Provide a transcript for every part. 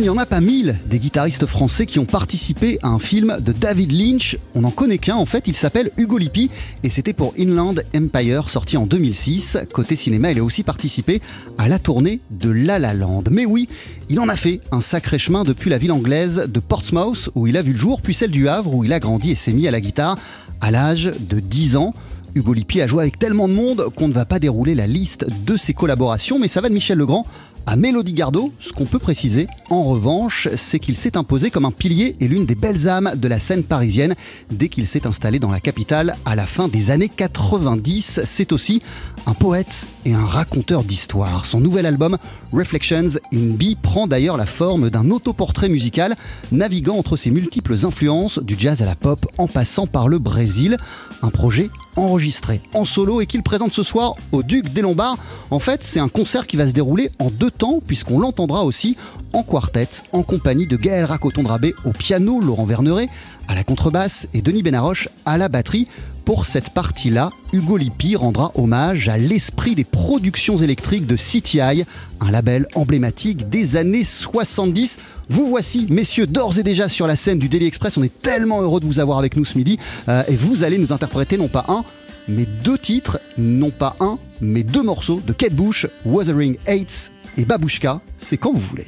Il n'y en a pas mille des guitaristes français qui ont participé à un film de David Lynch. On n'en connaît qu'un en fait, il s'appelle Hugo Lippi et c'était pour Inland Empire sorti en 2006. Côté cinéma, il a aussi participé à la tournée de La La Land. Mais oui, il en a fait un sacré chemin depuis la ville anglaise de Portsmouth où il a vu le jour, puis celle du Havre où il a grandi et s'est mis à la guitare à l'âge de 10 ans. Hugo Lippi a joué avec tellement de monde qu'on ne va pas dérouler la liste de ses collaborations, mais ça va de Michel Legrand à Mélodie Gardot, ce qu'on peut préciser, en revanche, c'est qu'il s'est imposé comme un pilier et l'une des belles âmes de la scène parisienne dès qu'il s'est installé dans la capitale à la fin des années 90. C'est aussi un poète et un raconteur d'histoire. Son nouvel album, Reflections in B, prend d'ailleurs la forme d'un autoportrait musical, naviguant entre ses multiples influences, du jazz à la pop, en passant par le Brésil. Un projet enregistré en solo et qu'il présente ce soir au Duc des Lombards. En fait, c'est un concert qui va se dérouler en deux temps, puisqu'on l'entendra aussi en quartet, en compagnie de Gaël Racoton-Drabé au piano, Laurent Verneret à la contrebasse et Denis Benaroche à la batterie. Pour cette partie-là, Hugo Lippi rendra hommage à l'esprit des productions électriques de CTI, un label emblématique des années 70. Vous voici, messieurs, d'ores et déjà sur la scène du Daily Express. On est tellement heureux de vous avoir avec nous ce midi. Euh, et vous allez nous interpréter non pas un, mais deux titres, non pas un, mais deux morceaux de Kate Bush, Wuthering Heights et Babushka. C'est quand vous voulez.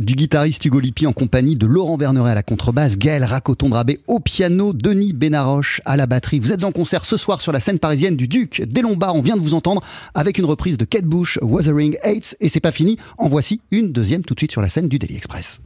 Du guitariste Hugo Lippi en compagnie de Laurent Verneret à la contrebasse, Gaël Racoton-Drabé au piano, Denis Benaroche à la batterie. Vous êtes en concert ce soir sur la scène parisienne du Duc des Lombards. On vient de vous entendre avec une reprise de Kate Bush, Wuthering Heights. Et c'est pas fini, en voici une deuxième tout de suite sur la scène du Daily Express.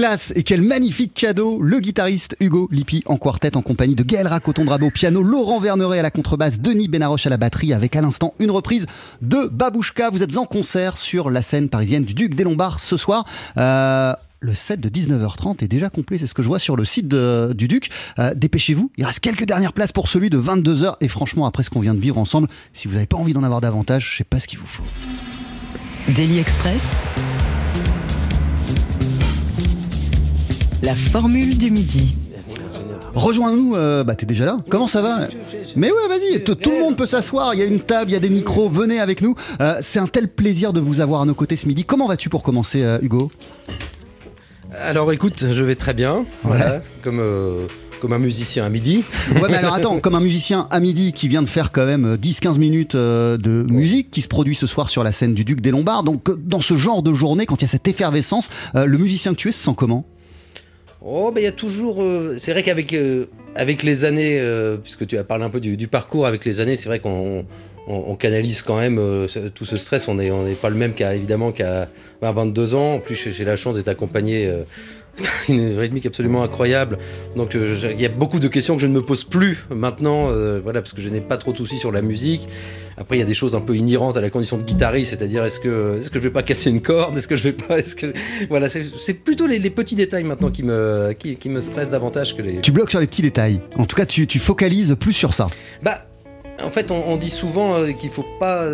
Classe et quel magnifique cadeau Le guitariste Hugo Lippi en quartet en compagnie de Gaël Racoton-Drabo au piano, Laurent Verneret à la contrebasse, Denis Benaroche à la batterie avec à l'instant une reprise de Babouchka. Vous êtes en concert sur la scène parisienne du Duc des Lombards ce soir. Euh, le set de 19h30 est déjà complet, c'est ce que je vois sur le site du Duc. Euh, dépêchez-vous, il reste quelques dernières places pour celui de 22h. Et franchement, après ce qu'on vient de vivre ensemble, si vous n'avez pas envie d'en avoir davantage, je sais pas ce qu'il vous faut. Daily Express. La formule du midi. Rejoins-nous, euh, bah t'es déjà là. Comment ça va Mais ouais, vas-y, tout le monde peut s'asseoir. Il y a une table, il y a des micros. Venez avec nous. Euh, c'est un tel plaisir de vous avoir à nos côtés ce midi. Comment vas-tu pour commencer, Hugo alors écoute, je vais très bien, voilà, comme, euh, comme un musicien à midi. Ouais, mais alors attends, comme un musicien à midi qui vient de faire quand même 10-15 minutes euh, de musique qui se produit ce soir sur la scène du Duc des Lombards. Donc dans ce genre de journée, quand il y a cette effervescence, euh, le musicien que tu es se sent comment Oh, ben il y a toujours. c'est vrai qu'avec avec les années, puisque tu as parlé un peu du parcours, avec les années, c'est vrai qu'on on, canalise quand même euh, tout ce stress. On n'est pas le même qu'à évidemment qu'à 22 ans. En plus, j'ai la chance d'être accompagné. Euh, une rythmique absolument incroyable. Donc euh, il y a beaucoup de questions que je ne me pose plus maintenant, voilà, parce que je n'ai pas trop de soucis sur la musique. Après, il y a des choses un peu inhérentes à la condition de guitariste, c'est-à-dire est-ce que, est-ce que je vais pas casser une corde, est-ce que je vais pas, est-ce que, voilà, c'est plutôt les, petits détails maintenant qui me, qui, me stressent davantage que les. Tu bloques sur les petits détails. En tout cas, tu, tu focalises plus sur ça. Bah, en fait, on, dit souvent euh, qu'il faut pas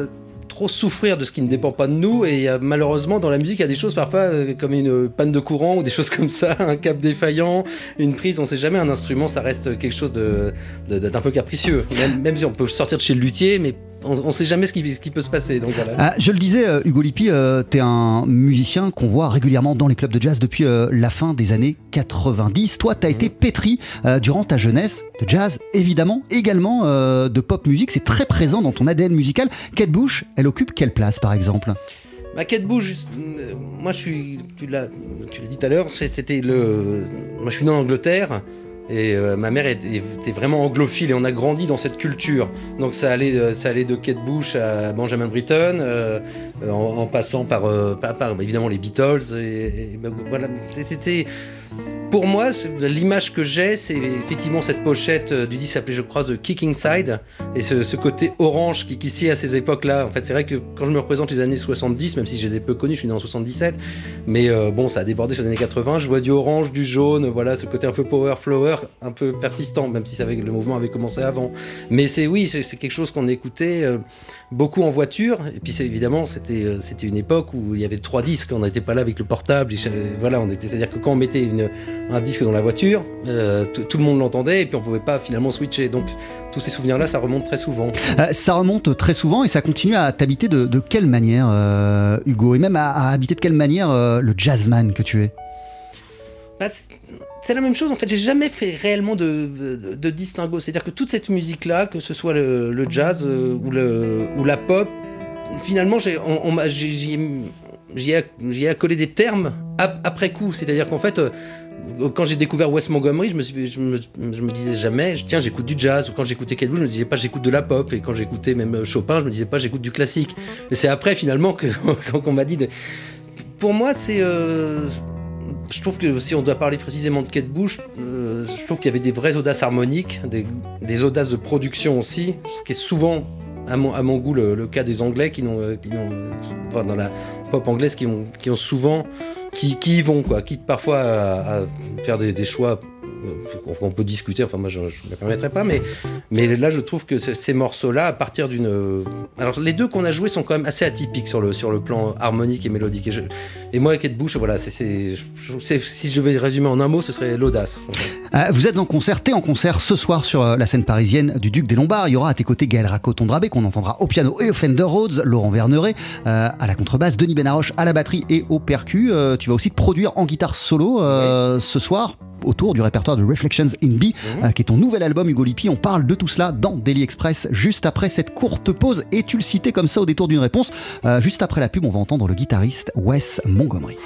trop souffrir de ce qui ne dépend pas de nous et malheureusement dans la musique il y a des choses parfois euh, comme une panne de courant ou des choses comme ça, un câble défaillant, une prise, on sait jamais, un instrument ça reste quelque chose d'un peu capricieux. Même, si on peut sortir de chez le luthier, mais on ne sait jamais ce qui, ce qui, peut se passer. Donc voilà. Ah, je le disais, euh, Hugo Lippi, euh, tu es un musicien qu'on voit régulièrement dans les clubs de jazz depuis euh, la fin des années 90. Toi, tu as été pétri durant ta jeunesse de jazz, évidemment, également de pop musique. C'est très présent dans ton ADN musical. Kate Bush, elle occupe quelle place, par exemple? Bah, Kate Bush, moi je suis, tu l'as dit tout à l'heure, c'était le, moi je suis né en Angleterre. Et euh, ma mère était, vraiment anglophile et on a grandi dans cette culture. Donc ça allait, euh, ça allait de Kate Bush à Benjamin Britten, euh, en, passant par, évidemment les Beatles. Bah, voilà, c'était pour moi, l'image que j'ai, c'est effectivement cette pochette euh, du disque s'appelait, je crois, The Kicking Side, et ce, côté orange qui, qui à ces époques-là. En fait, c'est vrai que quand je me représente les années 70, même si je les ai peu connues, je suis né en 77, mais euh, bon, ça a débordé sur les années 80, je vois du orange, du jaune, voilà, ce côté un peu power flower, un peu persistant, même si le mouvement avait commencé avant. Mais c'est oui, c'est quelque chose qu'on écoutait euh, beaucoup en voiture, et puis évidemment, c'était une époque où il y avait trois disques, on n'était pas là avec le portable, voilà, c'est-à-dire que quand on mettait une un disque dans la voiture, euh, tout le monde l'entendait et puis on pouvait pas finalement switcher. Donc tous ces souvenirs-là, ça remonte très souvent. Euh, ça remonte très souvent et ça continue à t'habiter de, quelle manière, euh, Hugo Et même à, habiter de quelle manière le jazzman que tu es? Bah, c'est la même chose, en fait, j'ai jamais fait réellement de, de, distinguo. C'est-à-dire que toute cette musique-là, que ce soit le, jazz ou, le, ou la pop, finalement, j'ai, on, j'y ai, accolé des termes après coup. C'est-à-dire qu'en fait, euh, quand j'ai découvert Wes Montgomery, je me, me, disais jamais, tiens, j'écoute du jazz. Ou quand j'écoutais Kate Bush, je me disais pas, j'écoute de la pop. Et quand j'écoutais même euh, Chopin, je me disais pas, j'écoute du classique. Et c'est après, finalement, que, quand on m'a dit. Pour moi, c'est. Euh, je trouve que si on doit parler précisément de Kate Bush, je trouve qu'il y avait des vraies audaces harmoniques, des, audaces de production aussi, ce qui est souvent à mon, goût le, cas des Anglais qui n'ont, enfin, dans la pop anglaise qui ont, souvent qui, qui y vont quoi, quitte parfois à, faire des choix on peut discuter, enfin moi je ne me permettrai pas, mais, mais là je trouve que ces morceaux-là, à partir d'une... Alors les deux qu'on a joués sont quand même assez atypiques sur le, sur le plan harmonique et mélodique. Et, et moi, Kate Bush, voilà, c'est, si je devais résumer en un mot, ce serait l'audace. Euh, vous êtes en concert, t'es en concert ce soir sur euh, la scène parisienne du Duc des Lombards. Il y aura à tes côtés Gaël Racoton-Drabé qu'on entendra au piano et au Fender Rhodes, Laurent Verneret euh, à la contrebasse, Denis Benaroche à la batterie et au percu. tu vas aussi te produire en guitare solo ce soir autour du répertoire de Reflections in B, mhm. euh, qui est ton nouvel album Hugo Lippi. On parle de tout cela dans Daily Express juste après cette courte pause. Et tu le citais comme ça au détour d'une réponse. Euh, juste après la pub, on va entendre le guitariste Wes Montgomery.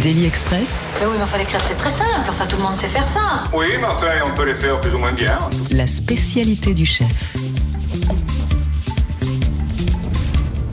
Daily Express, Mais oui, mais enfin, les crêpes, c'est très simple. Enfin, tout le monde sait faire ça. Oui, mais enfin, on peut les faire plus ou moins bien. la spécialité du chef.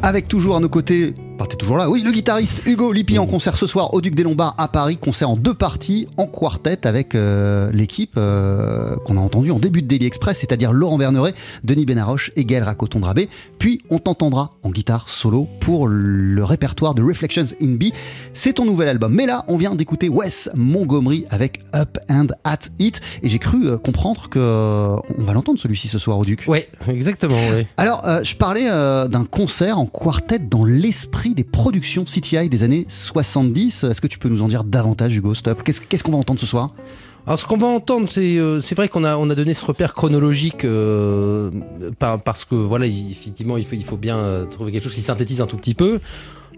Avec toujours à nos côtés, enfin, t'es toujours là, oui, le guitariste Hugo Lippi en concert ce soir au Duc des Lombards à Paris, concert en deux parties, en quartet avec euh, l'équipe euh, qu'on a entendue en début de Daily Express, c'est-à-dire Laurent Verneret, Denis Benaroche et Gaël Racoton-Drabé. Puis on t'entendra en guitare solo pour le répertoire de Reflections in B. C'est ton nouvel album. Mais là, on vient d'écouter Wes Montgomery avec Up and At It, et j'ai cru euh, comprendre que on va l'entendre celui-ci ce soir au Duc. Ouais, exactement, oui. Alors, je parlais d'un concert en quartet dans l'esprit des productions CTI des années 70. Est-ce que tu peux nous en dire davantage, Hugo Stop? Qu'est-ce qu'on va entendre ce soir? Alors, ce qu'on va entendre, c'est euh, vrai qu'on a, on a donné ce repère chronologique euh, par- parce que, voilà, il- effectivement, il faut, il faut bien euh, trouver quelque chose qui synthétise un tout petit peu.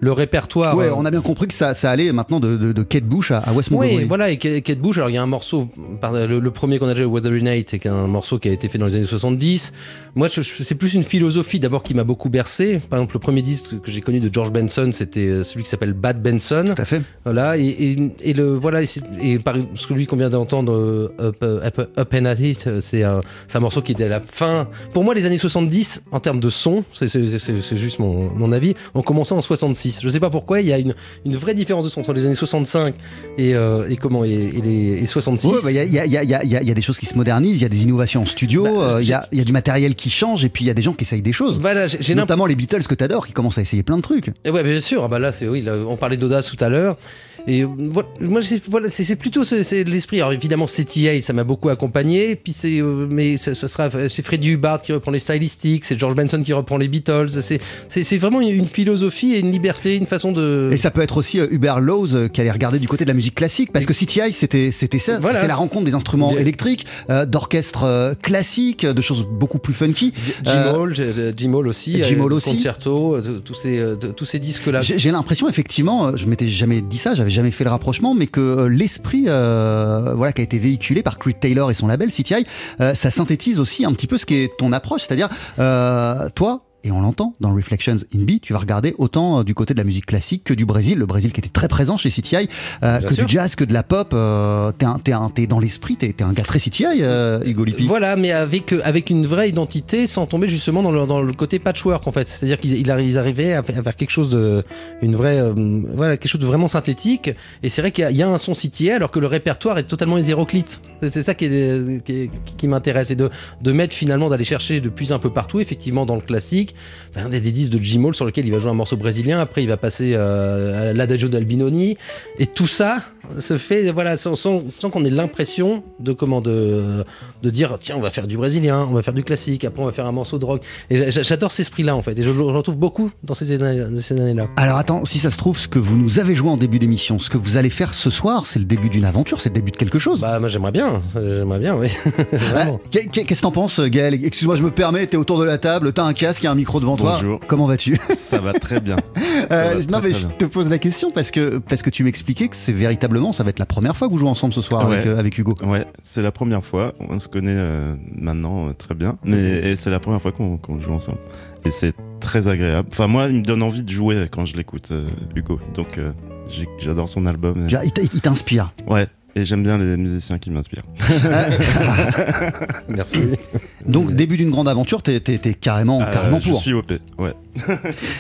Le répertoire. Ouais, euh, on a bien compris que ça, ça allait maintenant de, de, de Kate Bush à, à Wes. Oui, voilà, et Kate Bush, alors il y a un morceau, le, le premier qu'on a déjà, Wuthering Night, c'est un morceau qui a été fait dans les années 70. Moi, c'est plus une philosophie d'abord qui m'a beaucoup bercé. Par exemple, le premier disque que j'ai connu de George Benson, c'était euh, celui qui s'appelle Bad Benson. Tout à fait. Voilà, et, et, et le, voilà, et, par celui qu'on vient d'entendre, euh, Up, Up, Up and At It, c'est un, un morceau qui était à la fin. Pour moi, les années 70, en termes de son, c'est- juste mon, mon avis, ont commencé en 66. Je sais pas pourquoi, il y a une, une vraie différence de son entre les années 65 et, euh, et comment, et, et les, et 66. Ouais, bah, Il y, a, y, y, y, des choses qui se modernisent, il y a des innovations en studio, Bah, euh, il y, a, du matériel qui change, et puis il y a des gens qui essayent des choses. Voilà, j'ai. Notamment les Beatles que t'adores, qui commencent à essayer plein de trucs. Et ouais, bien sûr. Ah bah là, c'est oui. là, on parlait d'audace tout à l'heure. Et voilà, moi, c'est voilà, plutôt l'esprit. Alors évidemment, CTA, ça m'a beaucoup accompagné. Puis c'est, euh, mais ce sera, c'est Freddie Hubbard qui reprend les stylistiques, c'est George Benson qui reprend les Beatles. C'est vraiment une, une philosophie et une liberté, une façon de. Et ça peut être aussi euh, Hubert Laws euh, qui allait regarder du côté de la musique classique, parce que CTI c'était c'était ça, Voilà. c'était la rencontre des instruments électriques, euh, d'orchestres classiques, de choses beaucoup plus funky. Jim Hall, Jim Hall aussi, Jim Hall aussi. Concerto, tous ces tous ces disques là. J'ai l'impression effectivement, je m'étais jamais dit ça, j'avais jamais fait le rapprochement, mais que euh, l'esprit euh, voilà qui a été véhiculé par Creed Taylor et son label CTI, euh, ça synthétise aussi un petit peu ce qui est ton approche, c'est-à-dire toi. Et on l'entend dans Reflections in B, tu vas regarder autant euh, du côté de la musique classique que du Brésil, le Brésil qui était très présent chez CTI, euh, que sûr. du jazz, que de la pop. euh, t'es, dans l'esprit, t'es, t'es un gars très CTI, euh, Hugo Lippi. Voilà, mais avec, euh, avec une vraie identité, sans tomber justement dans le, dans le côté patchwork en fait. C'est-à-dire qu'ils ils arri- ils arrivaient à, faire- quelque chose de, une vraie, voilà, quelque chose de vraiment synthétique. Et c'est vrai qu'il y, a- il y a un son CTA alors que le répertoire est totalement hétéroclite. C'est ça qui, est, qui, est- qui m'intéresse, et de, de mettre finalement d'aller chercher de plus un peu partout, effectivement dans le classique, ben, des, des disques de Jim Hall sur lequel il va jouer un morceau brésilien. Après, il va passer euh, à l'Adagio d'Albinoni, et tout ça se fait, voilà, sans, sans, sans qu'on ait l'impression de comment de, de dire tiens on va faire du brésilien, on va faire du classique, après on va faire un morceau de rock. Et j'a- j'adore cet esprit-là en fait, et je le retrouve beaucoup dans ces années- années-là. Alors attends, si ça se trouve, ce que vous nous avez joué en début d'émission, ce que vous allez faire ce soir, c'est le début d'une aventure, c'est le début de quelque chose. Bah moi j'aimerais bien, j'aimerais bien, oui. Qu'est-ce que t'en penses, Gaël? Excuse-moi, je me permets, t'es autour de la table, t'as un casque, a un micro devant toi. Bonjour. Comment vas-tu? Ça va très bien. Euh, va Non, très, mais très je bien. te pose la question parce que, parce que tu m'expliquais que c'est véritablement, ça va être la première fois que vous jouez ensemble ce soir Ouais. avec, euh, avec Hugo. Ouais, c'est la première fois. On se connaît euh, maintenant très bien, mais et c'est la première fois qu'on qu'on joue ensemble. Et c'est très agréable. Enfin, moi, il me donne envie de jouer quand je l'écoute, Hugo. Donc, j'adore son album. il t'inspire. Ouais. Et j'aime bien les musiciens qui m'inspirent. Merci. Donc, début d'une grande aventure, t'es t'es carrément, Euh, carrément je pour. suis OP. Ouais.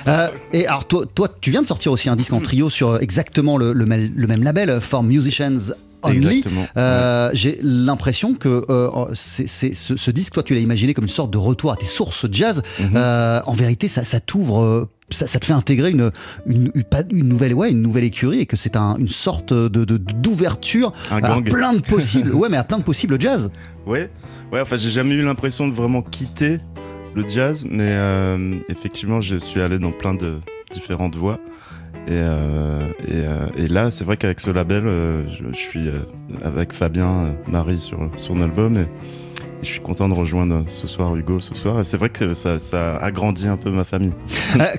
Euh, et alors, toi, toi, tu viens de sortir aussi un disque en trio sur exactement le, le même- le même label, euh, For Musicians Only. Exactement. Euh, J'ai l'impression que euh, c'est c'est- ce, ce disque, toi, tu l'as imaginé comme une sorte de retour à tes sources jazz. Mhm. Euh, en vérité, ça, ça t'ouvre. Ça, ça te fait intégrer une, une, une- pas une nouvelle ouais une nouvelle écurie et que c'est un- une sorte de de- d'ouverture Un à plein de possibles ouais mais à plein de possibles jazz Ouais, ouais. Enfin, j'ai jamais eu l'impression de vraiment quitter le jazz, mais effectivement, je suis allé dans plein de différentes voies. Et, euh, euh, et là, c'est vrai qu'avec ce label, euh, je, suis avec Fabien Marie sur son album et, je suis content de rejoindre ce soir Hugo ce soir. C'est vrai que ça, ça agrandit un peu ma famille.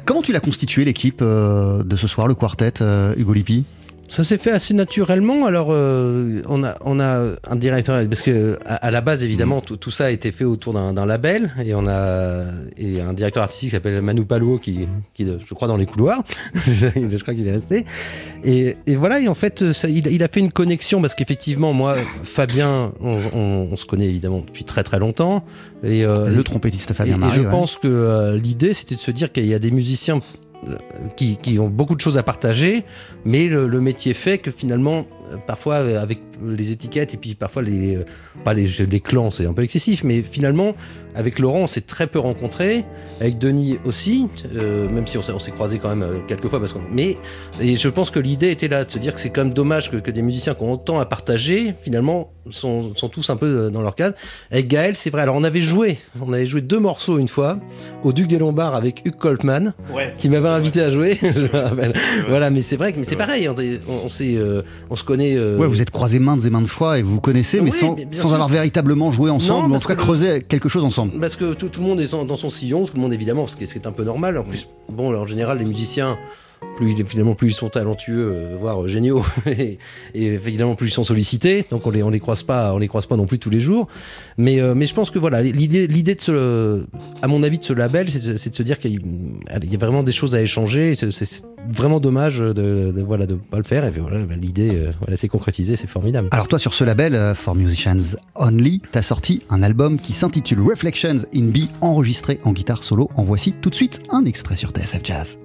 Comment tu l'as constitué l'équipe de ce soir le quartet Hugo Lippi? Ça s'est fait assez naturellement. Alors, euh, on, a, on a un directeur, parce que à, à la base, évidemment, tout, tout ça a été fait autour d'un label, et on a et un directeur artistique qui s'appelle Manu Paluo, qui, qui, je crois, dans les couloirs. je crois qu'il est resté. Et, et voilà, et en fait, ça, il, il a fait une connexion, parce qu'effectivement, moi, Fabien, on, on- on se connaît évidemment depuis très très longtemps. Et, euh, Le trompettiste Fabien et, et je ouais. pense que euh, l'idée, c'était de se dire qu'il y a des musiciens qui, ont beaucoup de choses à partager, mais le, métier fait que finalement, parfois euh, avec les étiquettes et puis parfois les, euh, pas les, les clans, c'est un peu excessif, mais finalement, avec Laurent, on s'est très peu rencontrés, avec Denis aussi, euh, même si on s'est, on s'est croisés quand même quelques fois, parce qu'on, mais et je pense que l'idée était là de se dire que c'est quand même dommage que, que des musiciens qui ont autant à partager, finalement, sont, sont tous un peu dans leur cadre. Avec Gaël, c'est vrai. Alors on avait joué, on avait joué deux morceaux une fois au Duc des Lombards avec Hugh Coltman, Ouais. qui m'avait invité à jouer. je me rappelle. vrai. Voilà, mais c'est vrai que mais C'est c'est vrai. pareil. On, est- on, on s'est, euh, on se connaît. Euh, Ouais, vous êtes croisés maintes et maintes fois et vous connaissez, mais Oui, sans, mais sans avoir véritablement joué ensemble, ou en tout cas que creusé quelque chose ensemble. Parce que tout, tout le monde est dans son sillon, tout le monde évidemment, ce qui est, ce qui est un peu normal. En plus, bon, en général, les musiciens, plus finalement, plus ils sont talentueux, euh, voire euh, géniaux, et, évidemment, plus ils sont sollicités. Donc on les, on les croise pas, on les croise pas non plus tous les jours. Mais, euh, mais je pense que voilà, l'idée, l'idée de ce, à mon avis, de ce label, c'est de, se dire qu'il y a- vraiment des choses à échanger. C'est vraiment dommage de, de, voilà de pas le faire. Et voilà, bah, l'idée, euh, voilà, c'est concrétisé, c'est formidable. Alors toi sur ce label, For Musicians Only, t'as sorti un album qui s'intitule Reflections in B, enregistré en guitare solo. En voici tout de suite un extrait sur TSF Jazz.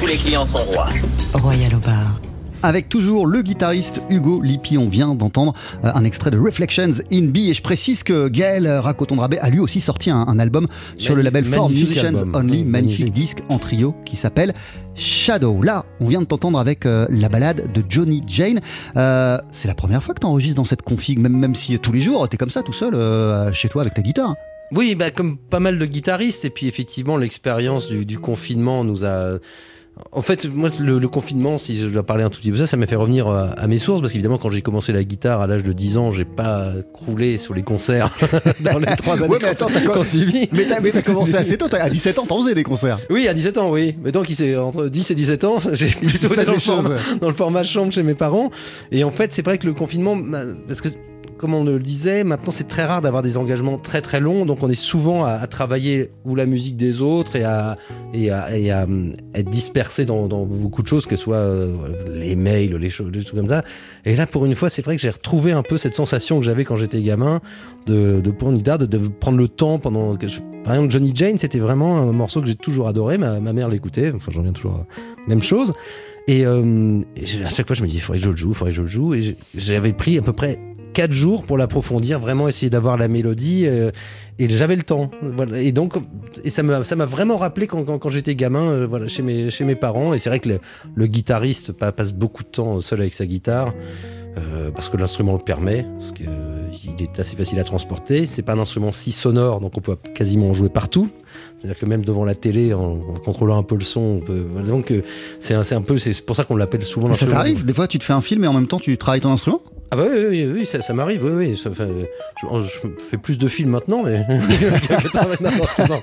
Tous les clients sont rois. Royal au bar. Avec toujours le guitariste Hugo Lippi, on vient d'entendre euh, un extrait de Reflections in B et je précise que Gaël Racoton-Drabé a lui aussi sorti un, un album sur le label For magnifique Musicians album. Only, magnifique magnifique. disque en trio qui s'appelle Shadow. Là, on vient de t'entendre avec euh, la balade de Johnny Jane. Euh, c'est la première fois que tu enregistres dans cette config, même, même si tous les jours tu es comme ça tout seul euh, chez toi avec ta guitare. Oui, bah, comme pas mal de guitaristes, et puis effectivement, l'expérience du, du confinement nous a. En fait, moi, le, le confinement, si je dois parler un tout petit peu de ça, ça m'a fait revenir à, à mes sources, parce qu'évidemment, quand j'ai commencé la guitare à l'âge de 10 ans, j'ai pas croulé sur les concerts dans les trois années Ouais, mais attends, t'as suivi. Mais t'as commencé assez tôt, à 17 ans, t'en faisais des concerts. Oui, à 17 ans, oui. Mais donc, il entre 10 et 17 ans, j'ai plutôt été dans des le, format, choses. dans le format chambre chez mes parents. Et en fait, c'est vrai que le confinement, parce que comme on le disait, maintenant c'est très rare d'avoir des engagements très très longs, donc on est souvent à, travailler ou la musique des autres et à, hum, être dispersé dans, beaucoup de choses, que ce soit euh, les mails, les choses, des trucs comme ça. Et là, pour une fois, c'est vrai que j'ai retrouvé un peu cette sensation que j'avais quand j'étais gamin de, prendre le temps pendant. Que je- par exemple, Johnny Jane, c'était vraiment un morceau que j'ai toujours adoré. Ma, mère l'écoutait, enfin j'en viens toujours à même chose. Et, j'ai- à chaque fois, je me disais, il faudrait que je le joue, il faudrait que je le joue. Et j'avais pris à peu près 4 jours pour l'approfondir, vraiment essayer d'avoir la mélodie. euh, et j'avais le temps. Voilà. Et donc, et ça m'a ça m'a vraiment rappelé quand, quand, quand j'étais gamin, euh, voilà, chez mes, chez mes parents. Et c'est vrai que le, le guitariste pa- passe beaucoup de temps seul avec sa guitare. euh, parce que l'instrument le permet, parce que, euh, il est assez facile à transporter. C'est pas un instrument si sonore, donc on peut quasiment en jouer partout. C'est-à-dire que même devant la télé, en, en contrôlant un peu le son, on peut. Donc euh, c'est un, c'est un peu, c'est pour ça qu'on l'appelle souvent. Ça t'arrive? Des fois, tu te fais un film et en même temps, tu travailles ton instrument? Ah bah oui, oui, oui, ça, ça m'arrive, oui, oui. Ça, fait- je, je fais plus de films maintenant, mais. non, non,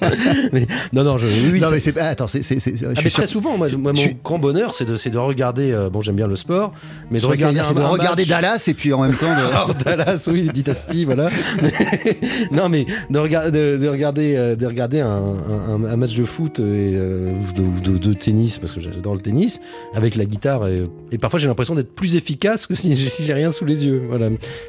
mais- non, non, je, oui, Non, mais c'est. ah, Attends, c'est. c'est- c'est- je ah, suis mais sûr- très souvent, moi, mon suis- grand bonheur, c'est de, c'est de regarder. euh, bon, j'aime bien le sport, mais je de regarder, c'est de un- un regarder match- Dallas et puis en même temps de. alors, Dallas, oui, Dynasty, voilà. Mais- non, mais de, regarder de, de regarder, euh, de regarder un, un- un match de foot et, euh, ou de, tennis, parce que j'adore le tennis, avec la guitare. Et, et parfois, j'ai l'impression d'être plus efficace que si, si j'ai rien sous les yeux. Voilà.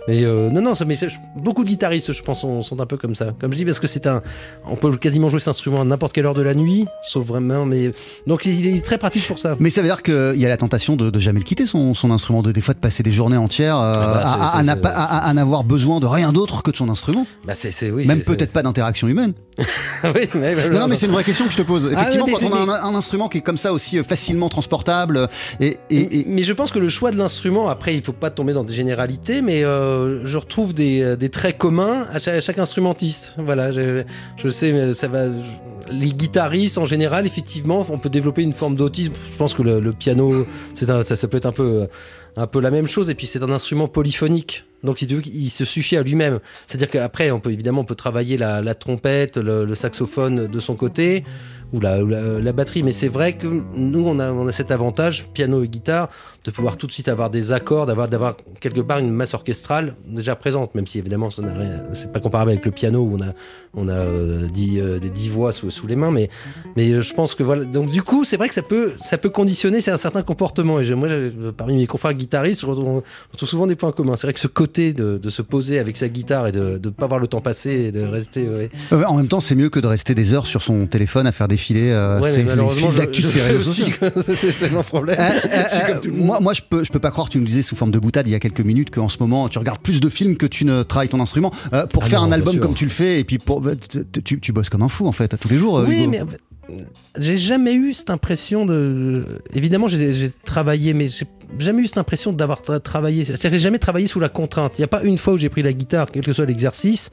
Et euh, non, non, ça, mais beaucoup de guitaristes, je pense, sont, sont un peu comme ça. Comme je dis, parce que c'est un. On peut quasiment jouer cet instrument à n'importe quelle heure de la nuit, sauf vraiment. Mais donc, il est très pratique pour ça. Mais ça veut dire qu'il y a la tentation de, de jamais le quitter, son, son instrument, de des fois de passer des journées entières euh, Ah bah, à, n'avoir besoin de rien d'autre que de son instrument. Bah, c'est, c'est- oui, Même peut-être pas d'interaction humaine. oui, mais, Non, non, mais c'est une vraie question que je te pose. Ah, Effectivement, mais quand on a un, un instrument qui est comme ça aussi euh, facilement transportable euh, et, et- et- Mais je pense que le choix de l'instrument, après, il faut pas tomber dans des généralités, mais euh, je retrouve des, des traits communs à chaque, à chaque instrumentiste. Voilà, je, je sais, mais ça va. les guitaristes, en général, effectivement, on peut développer une forme d'autisme. Je pense que le, le piano, c'est ça, ça peut être un peu, un peu la même chose. Et puis, c'est un instrument polyphonique. Donc, si tu veux, il se suffit à lui-même. C'est-à-dire qu'après, on évidemment, on peut travailler la, trompette, le, saxophone de son côté, ou la, la batterie. Mais c'est vrai que nous, on a, on cet avantage, piano et guitare, de pouvoir tout de suite avoir des accords, d'avoir, quelque part une masse orchestrale déjà présente, même si évidemment, ça c'est pas comparable avec le piano où on a, on a euh, dix, euh, des dix voix sous, les mains. Mais, euh, je pense que voilà. Donc, du coup, c'est vrai que ça peut, ça peut conditionner un certain comportement. Et moi, parmi mes confrères guitaristes, retrouve, je retrouve souvent des points communs. C'est vrai que ce côté de, de se poser avec sa guitare et de ne pas voir le temps passer et de rester. ouais. Euh, en même temps, c'est mieux que de rester des heures sur son téléphone à faire défiler euh, Ouais, ses- les je, je de ses réseaux sociaux. c'est mon problème. Euh, euh, Je moi, moi, je peux, je peux pas croire. Tu nous disais sous forme de boutade il y a quelques minutes qu'en ce moment, tu regardes plus de films que tu ne travailles ton instrument. Pour Ah faire non, un album sûr. comme tu le fais, et puis pour, bah, tu, tu- bosses comme un fou en fait, tous les jours. Oui, Hugo. mais j'ai jamais eu cette impression de. Évidemment, j'ai j'ai travaillé, mais j'ai jamais eu cette impression d'avoir tra- travaillé. Que j'ai jamais travaillé sous la contrainte. Il n'y a pas une fois où j'ai pris la guitare, quel que soit l'exercice,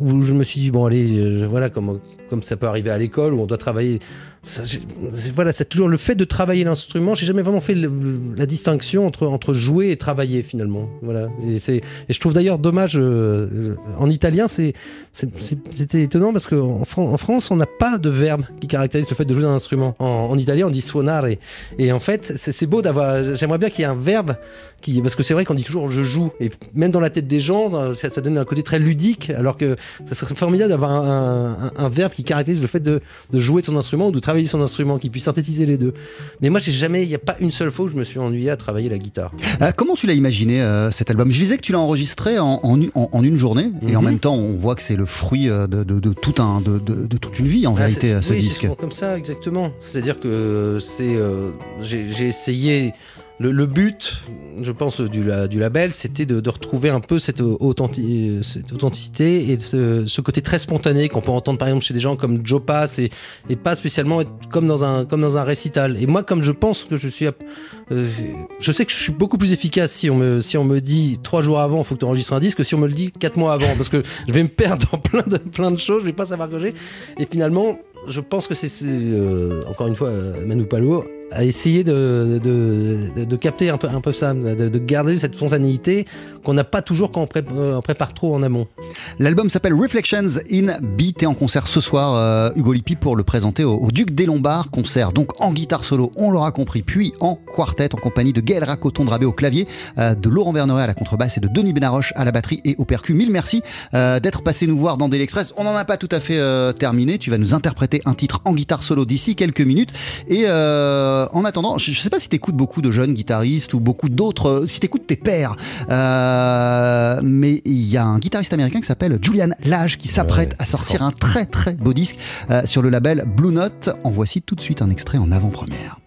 où je me suis dit, bon, allez, euh, voilà, comme, comme ça peut arriver à l'école, où on doit travailler. Voilà, c'est toujours le fait de travailler l'instrument. J'ai jamais vraiment fait la distinction entre, entre jouer et travailler, finalement. Voilà. Et, je trouve d'ailleurs dommage, euh, euh, en italien, C'était étonnant parce qu'en en France, on n'a pas de verbe qui caractérise le fait de jouer d'un instrument. En, en italien, on dit suonare. Et en fait, c'est beau d'avoir. J'aimerais bien qu'il y ait un verbe qui. Parce que c'est vrai qu'on dit toujours je joue. Et même dans la tête des gens, ça, ça donne un côté très ludique. Alors que ça serait formidable d'avoir un verbe qui caractérise le fait de, de jouer de son instrument ou de travailler son instrument, qui puisse synthétiser les deux. Mais moi, j'ai jamais. Il n'y a pas une seule fois où je me suis ennuyé à travailler la guitare. Euh, comment tu l'as imaginé euh, cet album? Je disais que tu l'as enregistré en, en u- en- en une journée, et en Mhm. même temps, on voit que c'est le fruit euh, de, de- de tout un, de, de- toute une vie en Ah, vérité, ce oui, disque. souvent comme ça, exactement. C'est-à-dire que c'est, euh, j'ai essayé. Le, but, je pense, du, la- du label, c'était de, retrouver un peu cette, authenti- cette authenticité et ce, côté très spontané qu'on peut entendre par exemple chez des gens comme Joe Pass et, pas spécialement être comme dans, un, comme dans un récital. Et moi, comme je pense que je suis. euh, je sais que je suis beaucoup plus efficace si on me, si on me dit trois jours avant, il faut que tu enregistres un disque, que si on me le dit quatre mois avant, parce que je vais me perdre dans plein de, plein de choses, je vais pas savoir que j'ai. Et finalement, je pense que c'est, euh, encore une fois, euh, Manu Palo à essayer de, de, de- capter un peu, un peu ça, de, de garder cette spontanéité qu'on n'a pas toujours quand euh, on prépare trop en amont. L'album s'appelle Reflections in B. T'es en concert ce soir, euh, Hugo Lippi, pour le présenter au, Duc des Lombards. Concert donc en guitare solo, on l'aura compris, puis en quartet en compagnie de Gaël Racoton Drabé au clavier, euh, de Laurent Verneret à la contrebasse et de Denis Benaroche à la batterie et au percu. Mille merci d'être passé nous voir dans Daily Express. On n'en a pas tout à fait terminé. Tu vas nous interpréter un titre en guitare solo d'ici quelques minutes. Et euh, en attendant, je ne sais pas si tu écoutes beaucoup de jeunes guitaristes ou beaucoup d'autres, euh, si tu écoutes tes pairs, euh, mais il y a un guitariste américain qui s'appelle Julian Lage qui s'apprête Ouais, à sortir un très très beau disque euh, sur le label Blue Note. En voici tout de suite un extrait en avant-première.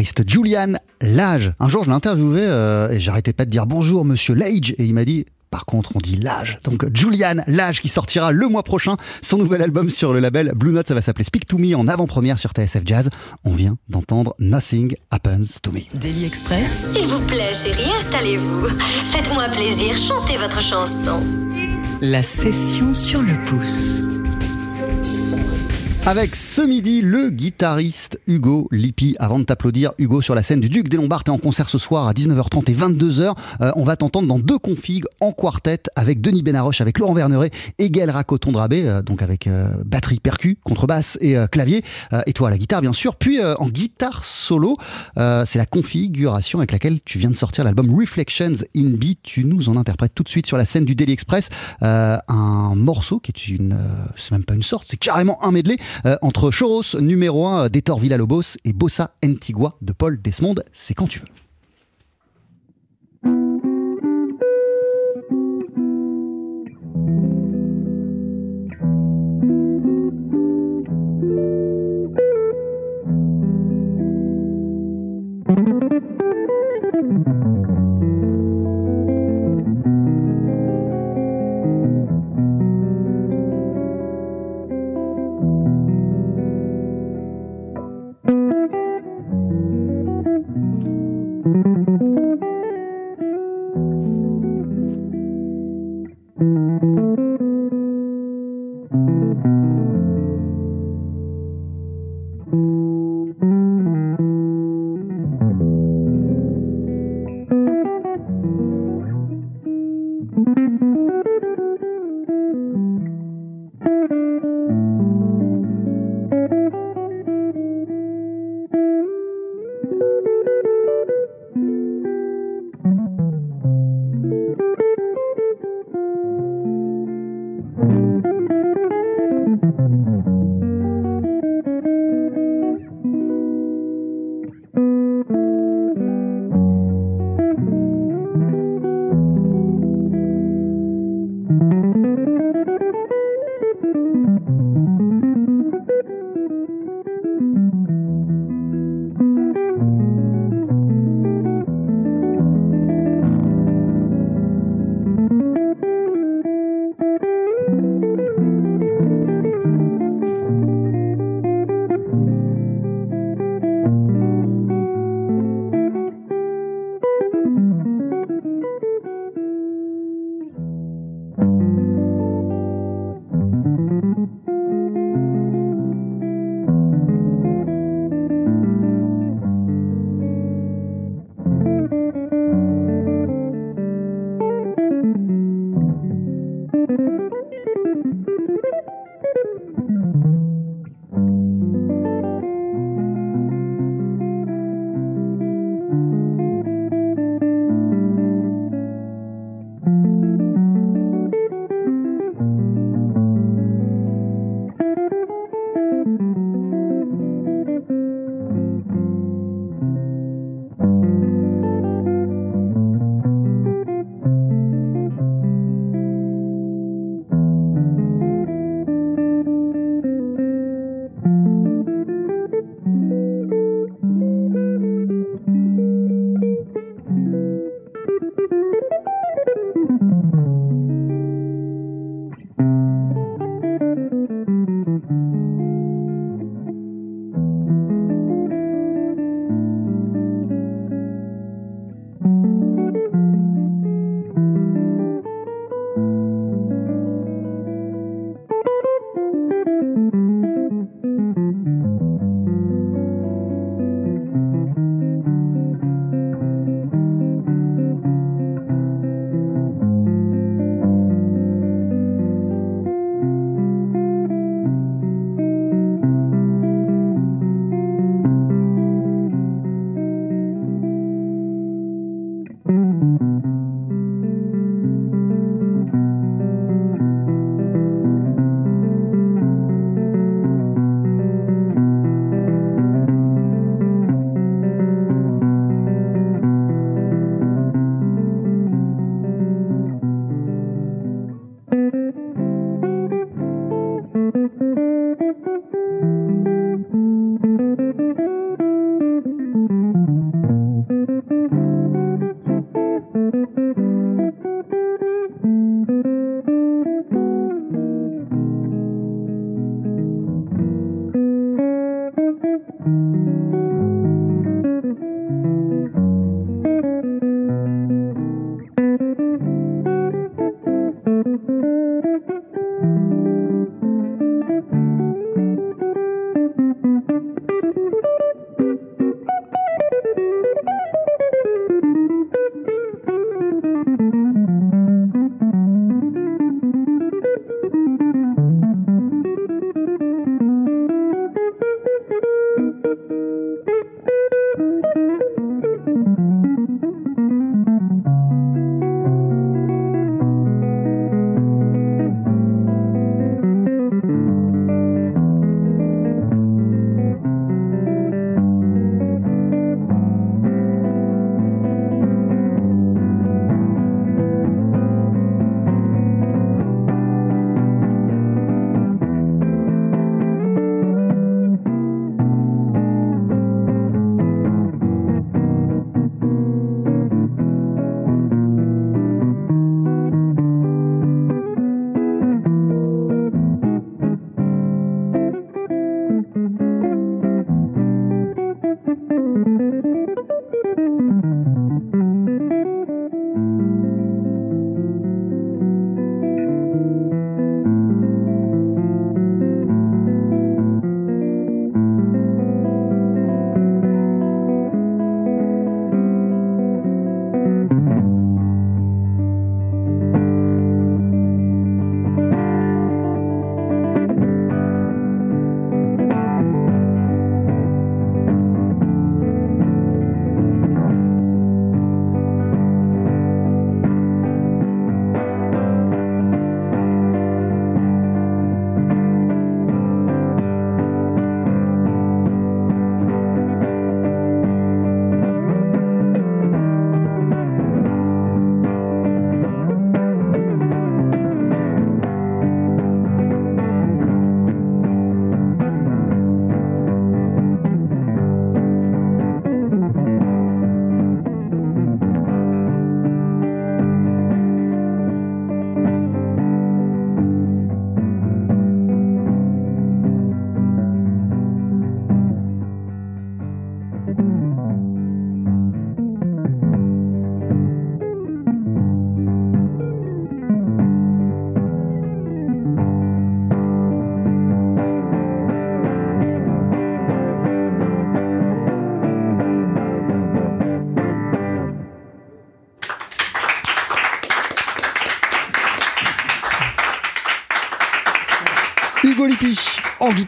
Guitariste Julian Lage. Un jour, je l'ai interviewé euh, et j'arrêtais pas de dire bonjour, monsieur Lage. Et il m'a dit Par contre, on dit l'âge. Donc Julian, l'âge qui sortira le mois prochain, son nouvel album sur le label Blue Note, ça va s'appeler Speak to Me en avant-première sur TSF Jazz. On vient d'entendre Nothing Happens to Me. Daily Express. S'il vous plaît, chérie, installez-vous. Faites-moi plaisir, chantez votre chanson. La session sur le pouce. Avec ce midi, le guitariste Hugo Lippi. Avant de t'applaudir, Hugo, sur la scène du Duc des Lombards, t'es en concert ce soir à 19h30 et 22h. Euh, on va t'entendre dans deux configs en quartet avec Denis Benaroche, avec Laurent Verneret et Gaël Racoton Drabé, euh, donc avec euh, batterie, percu, contrebasse et euh, clavier. Euh, et toi la guitare, bien sûr. Puis euh, en guitare solo, c'est la configuration avec laquelle tu viens de sortir l'album Reflections in B. Tu nous en interprètes tout de suite sur la scène du Daily Express un morceau qui est une. c'est même pas une sorte, c'est carrément un medley euh, entre Choros numéro 1 d'Hector Villalobos et Bossa Antigua de Paul Desmond. C'est quand tu veux.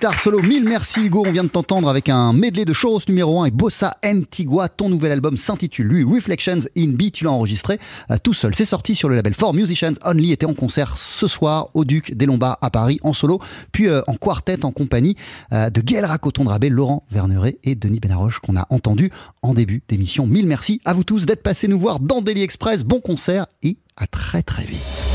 Guitare solo. Mille merci Hugo, on vient de t'entendre avec un medley de Choros numéro 1 et Bossa Antigua. Ton nouvel album s'intitule lui Reflections in B. Tu l'as enregistré euh, tout seul. C'est sorti sur le label For Musicians Only. Était en concert ce soir au Duc des Lombards à Paris en solo, puis euh, en quartet en compagnie euh, de Gaël Racoton Drabé, Laurent Verneret et Denis Benaroche qu'on a entendu en début d'émission. Mille merci à vous tous d'être passés nous voir dans Daily Express. Bon concert et à très très vite.